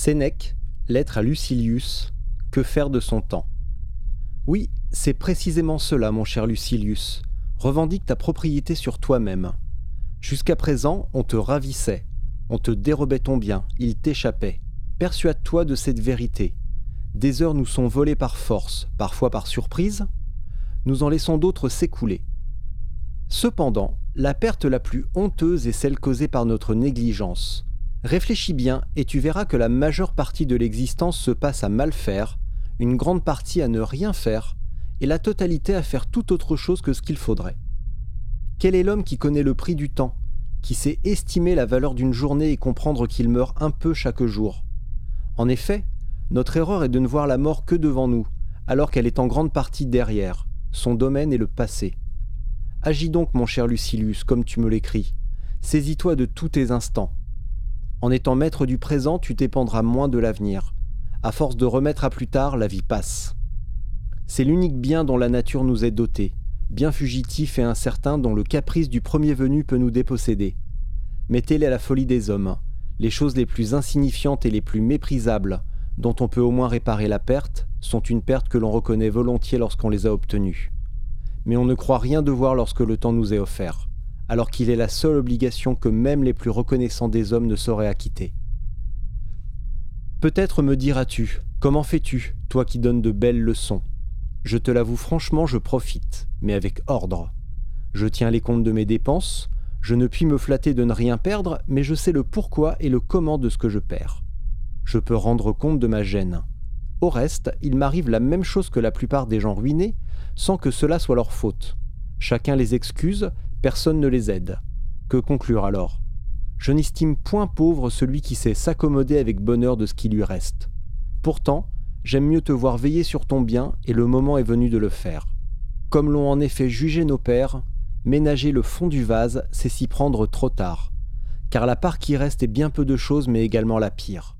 Sénèque, lettre à Lucilius, que faire de son temps? Oui, c'est précisément cela, mon cher Lucilius. Revendique ta propriété sur toi-même. Jusqu'à présent, on te ravissait, on te dérobait ton bien, il t'échappait. Persuade-toi de cette vérité. Des heures nous sont volées par force, parfois par surprise. Nous en laissons d'autres s'écouler. Cependant, la perte la plus honteuse est celle causée par notre négligence. Réfléchis bien et tu verras que la majeure partie de l'existence se passe à mal faire, une grande partie à ne rien faire, et la totalité à faire tout autre chose que ce qu'il faudrait. Quel est l'homme qui connaît le prix du temps, qui sait estimer la valeur d'une journée et comprendre qu'il meurt un peu chaque jour? En effet, notre erreur est de ne voir la mort que devant nous, alors qu'elle est en grande partie derrière, son domaine est le passé. Agis donc, mon cher Lucilius, comme tu me l'écris. Saisis-toi de tous tes instants. En étant maître du présent, tu t'épandras moins de l'avenir. À force de remettre à plus tard, la vie passe. C'est l'unique bien dont la nature nous est dotée, bien fugitif et incertain dont le caprice du premier venu peut nous déposséder. Mettez-les à la folie des hommes, les choses les plus insignifiantes et les plus méprisables, dont on peut au moins réparer la perte, sont une perte que l'on reconnaît volontiers lorsqu'on les a obtenues. Mais on ne croit rien devoir lorsque le temps nous est offert alors qu'il est la seule obligation que même les plus reconnaissants des hommes ne sauraient acquitter. Peut-être me diras-tu, comment fais-tu, toi qui donnes de belles leçons? Je te l'avoue franchement, je profite, mais avec ordre. Je tiens les comptes de mes dépenses, je ne puis me flatter de ne rien perdre, mais je sais le pourquoi et le comment de ce que je perds. Je peux rendre compte de ma gêne. Au reste, il m'arrive la même chose que la plupart des gens ruinés, sans que cela soit leur faute. Chacun les excuse, personne ne les aide. Que conclure alors? Je n'estime point pauvre celui qui sait s'accommoder avec bonheur de ce qui lui reste. Pourtant, j'aime mieux te voir veiller sur ton bien, et le moment est venu de le faire. Comme l'ont en effet jugé nos pères, ménager le fond du vase, c'est s'y prendre trop tard. Car la part qui reste est bien peu de choses, mais également la pire.